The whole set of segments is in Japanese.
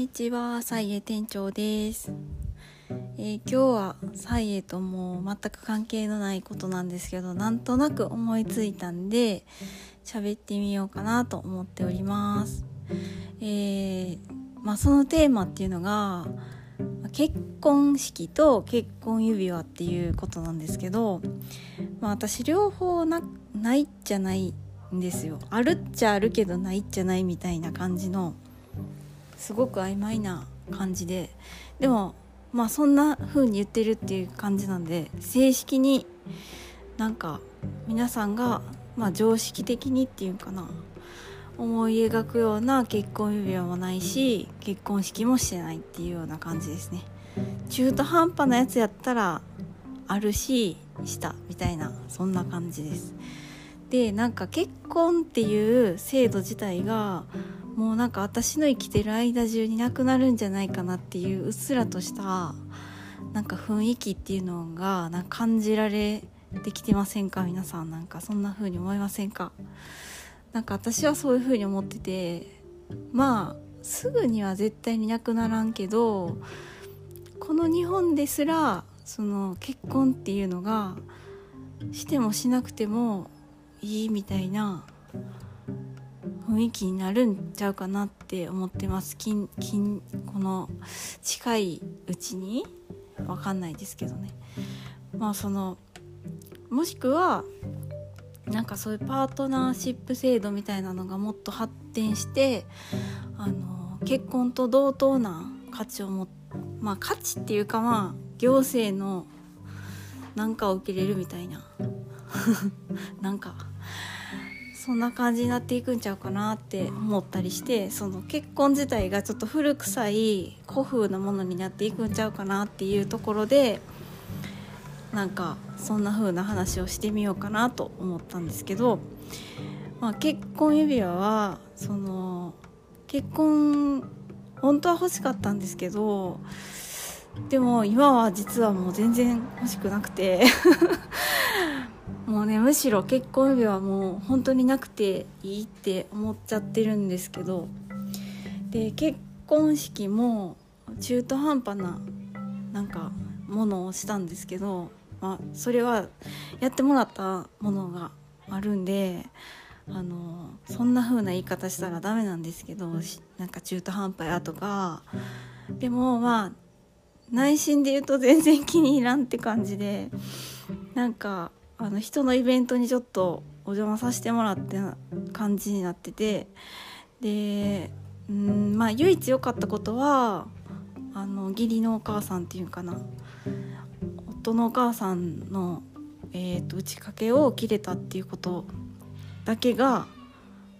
にちは、サイエ店長です。えー今日はサイエともう全く関係のないことなんですけど、なんとなく思いついたんで、喋ってみようかなと思っております。えーまあそのテーマっていうのが、結婚式と結婚指輪っていうことなんですけど、まあ私両方なないじゃないんですよ。あるっちゃあるけどないっちゃないみたいな感じの、すごく曖昧な感じででもまあそんな風に言ってるっていう感じなんで正式になんか皆さんがまあ常識的にっていうかな思い描くような結婚指輪もないし結婚式もしてないっていうような感じですね。中途半端なやつやったらあるししたみたいなそんな感じです。でなんか結婚っていう制度自体がもうなんか私の生きてる間中になくなるんじゃないかなっていううっすらとしたなんか雰囲気っていうのがなんか感じられてきてませんか？皆さんなんかそんな風に思いませんか？なんか私はそういう風に思っててまあすぐには絶対になくならんけどこの日本ですらその結婚っていうのがしてもしなくてもいいみたいな雰囲気になるんちゃうかなって思ってます。近近この近いうちに。わかんないですけどね。まあそのもしくはなんかそういうパートナーシップ制度みたいなのがもっと発展してあの結婚と同等な価値を持まあ価値っていうかまあ行政のなんかを受けれるみたいな。なんかそんな感じになっていくんちゃうかなって思ったりしてその結婚自体がちょっと古臭い古風なものになっていくんちゃうかなっていうところでなんかそんな風な話をしてみようかなと思ったんですけど、まあ、結婚指輪はその結婚本当は欲しかったんですけどでも今は実はもう全然欲しくなくてもうねむしろ結婚指輪はもう本当になくていいって思っちゃってるんですけどで結婚式も中途半端ななんかものをしたんですけど、まあ、それはやってもらったものがあるんであのそんな風な言い方したらダメなんですけどなんか中途半端やとか。でもまあ内心で言うと全然気に入らんって感じでなんかあの人のイベントにちょっとお邪魔させてもらって感じになっててでうんまあ唯一良かったことはあの義理のお母さんっていうかな。夫のお母さんの、えー、と打ち掛けを切れたっていうことだけが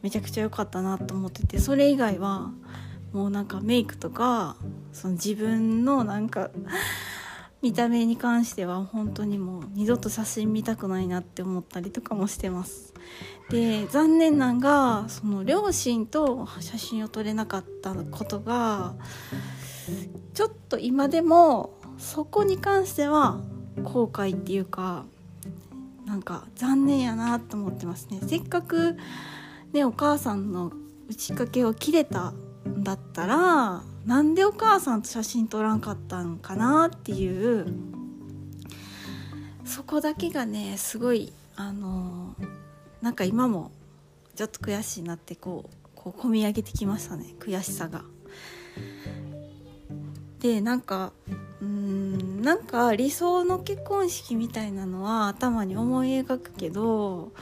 めちゃくちゃ良かったなと思っててそれ以外はもうなんかメイクとかその自分のなんか見た目に関しては本当にもう二度と写真見たくないなって思ったりとかもしてます。で残念ながその両親と写真を撮れなかったことがちょっと今でもそこに関しては後悔っていうかなんか残念やなと思ってますね。せっかくねお母さんの打ち掛けを切れたんだったらなんでお母さんと写真撮らんかったんかなっていうそこだけがねすごいあのなんか今もちょっと悔しいなってこうこう込み上げてきましたね悔しさが。でなんかうんなんか理想の結婚式みたいなのは頭に思い描くけど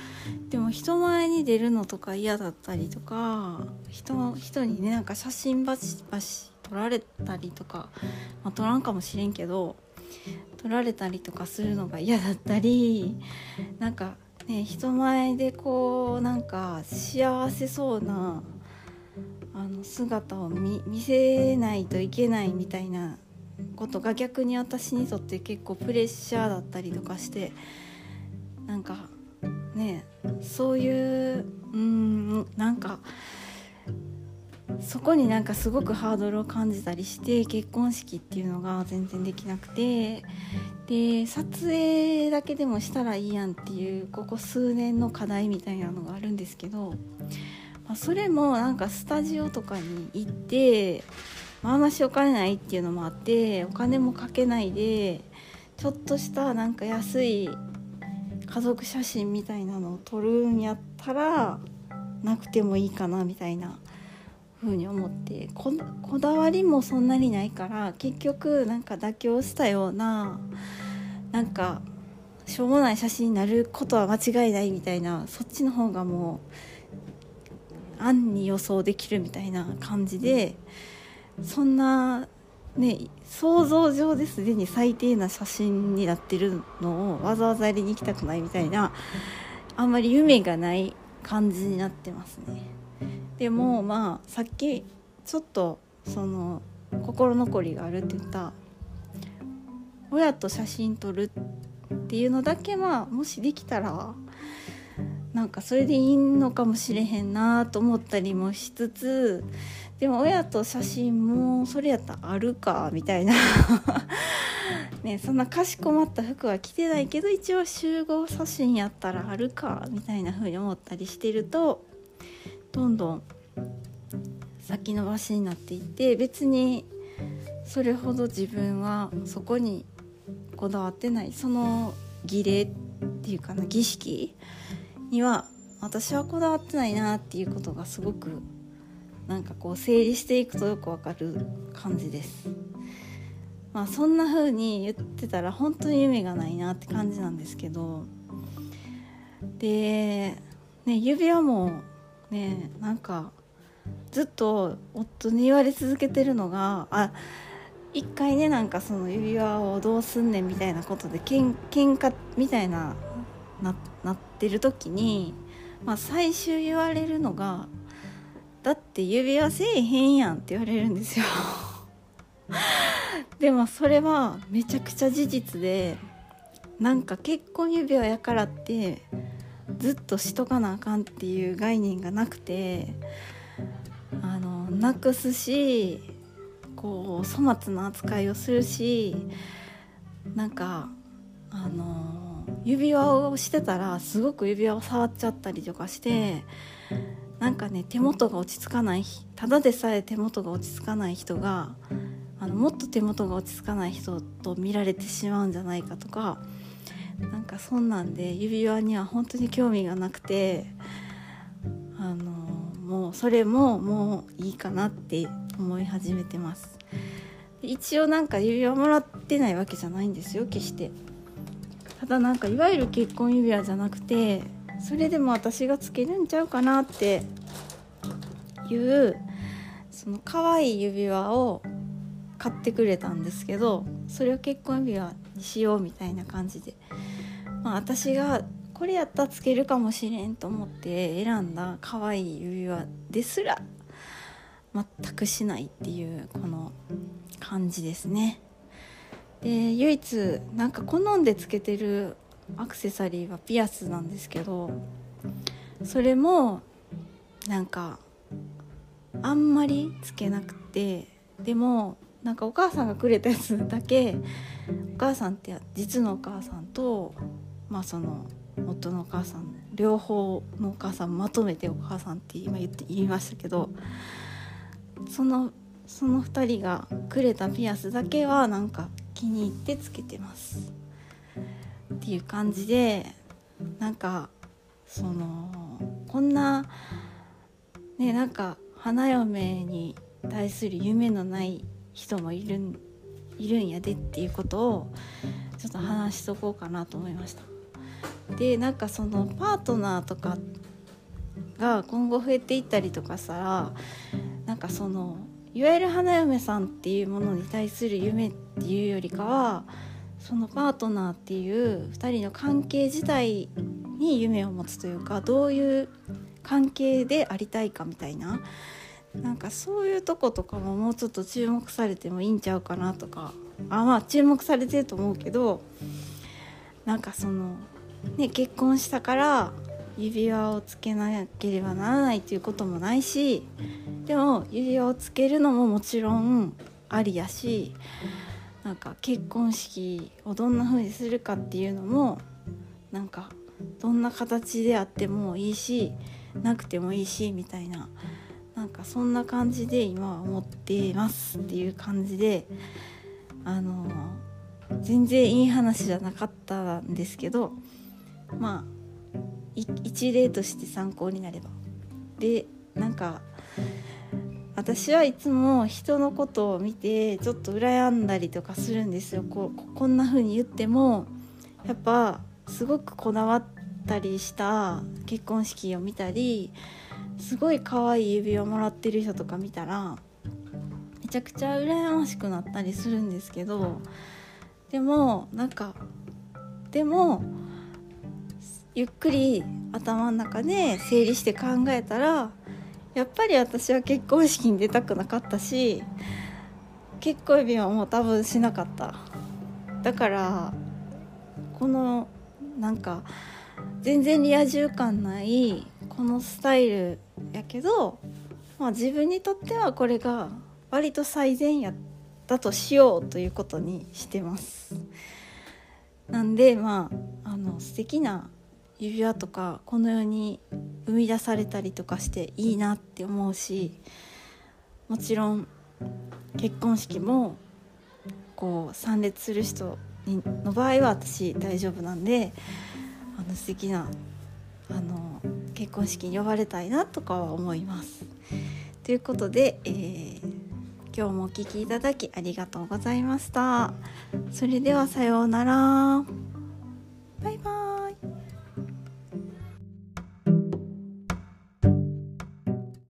でも人前に出るのとか嫌だったりとか人人にねなんか写真バシバシ撮られたりとか、まあ、撮らんかもしれんけど撮られたりとかするのが嫌だったりなんかね人前でこうなんか幸せそうなあの姿を見見せないといけないみたいなことが逆に私にとって結構プレッシャーだったりとかしてなんかねそういううんなんかそこになんかすごくハードルを感じたりして結婚式っていうのが全然できなくてで撮影だけでもしたらいいやんっていうここ数年の課題みたいなのがあるんですけど、まあ、それもなんかスタジオとかに行ってまあましお金ないっていうのもあってお金もかけないでちょっとしたなんか安い家族写真みたいなのを撮るんやったらなくてもいいかなみたいな風に思ってこだわりもそんなにないから結局なんか妥協したようななんかしょうもない写真になることは間違いないみたいなそっちの方がもう暗に予想できるみたいな感じでそんなね想像上ですでに最低な写真になってるのをわざわざやりに行きたくないみたいなあんまり夢がない感じになってますね。でもまあさっきちょっとその心残りがあるって言った親と写真撮るっていうのだけはもしできたらなんかそれでいいのかもしれへんなと思ったりもしつつでも親と写真もそれやったらあるかみたいな。ねそんなかしこまった服は着てないけど一応集合写真やったらあるかみたいな風に思ったりしてるとどんどん先延ばしになっていて別にそれほど自分はそこにこだわってないその儀礼っていうかな儀式には私はこだわってないなっていうことがすごくなんかこう整理していくとよくわかる感じです。まあそんな風に言ってたら本当に夢がないなって感じなんですけどで、ね、指輪もねなんかずっと夫に言われ続けてるのがあ一回ねなんかその指輪をどうすんねんみたいなことでけん喧嘩みたいなななってる時に、まあ、最終言われるのが「だって指輪せえへんやん」って言われるんですよ。でもそれはめちゃくちゃ事実でなんか結婚指輪やからってずっとしとかなあかんっていう概念がなくてあのなくすしこう粗末な扱いをするしなんかあの指輪をしてたらすごく指輪を触っちゃったりとかしてなんかね手元が落ち着かないただでさえ手元が落ち着かない人があのもっと手元が落ち着かない人と見られてしまうんじゃないかとかなんかそんなんで指輪には本当に興味がなくてあのもうそれももういいかなって思い始めてます。一応なんか指輪もらってないわけじゃないんですよ決して。ただなんかいわゆる結婚指輪じゃなくてそれでも私がつけるんちゃうかなっていうその可愛い指輪を買ってくれたんですけどそれを結婚指輪にしようみたいな感じで、まあ、私がこれやったらつけるかもしれんと思って選んだ可愛い指輪ですら全くしないっていうこの感じですね。で唯一なんか好んでつけてるアクセサリーはピアスなんですけどそれもなんかあんまりつけなくてでもなんかお母さんがくれたやつだけお母さんって実のお母さんとまあその夫のお母さん両方のお母さんまとめてお母さんって今言って言いましたけどそのその2人がくれたピアスだけはなんか気に入ってつけてます。っていう感じでなんかそのこんなねなんか花嫁に対する夢のない人もいるんいるんやでっていうことをちょっと話しとこうかなと思いました。でなんかそのパートナーとかが今後増えていったりとかしたらなんかそのいわゆる花嫁さんっていうものに対する夢っていうよりかはそのパートナーっていう2人の関係自体に夢を持つというかどういう関係でありたいかみたいななんかそういうとことかももうちょっと注目されてもいいんちゃうかなとか。あまあ注目されてると思うけどなんかそのね結婚したから指輪をつけなければならないということもないしでも指輪をつけるのももちろんありやしなんか結婚式をどんな風にするかっていうのもなんかどんな形であってもいいしなくてもいいしみたいなかそんな感じで今は思ってますっていう感じであの全然いい話じゃなかったんですけどまあ一例として参考になれば。でなんか私はいつも人のことを見てちょっと羨んだりとかするんですよ。ここんな風に言ってもやっぱすごくこだわったりした結婚式を見たりすごい可愛い指輪もらってる人とか見たらめちゃくちゃ羨ましくなったりするんですけどでもなんかでもゆっくり頭の中で整理して考えたらやっぱり私は結婚式に出たくなかったし結婚指輪も多分しなかった。だからこのなんか全然リア充感ないこのスタイルやけど、まあ、自分にとってはこれが割と最善やったとしようということにしてます。なんでまああの素敵な指輪とかこの世に生み出されたりとかしていいなって思うしもちろん結婚式もこう参列する人の場合は私大丈夫なんであの素敵なあの結婚式に呼ばれたいなとかは思います。ということで、えー、今日もお聴きいただきありがとうございました。それではさようなら。バイバイ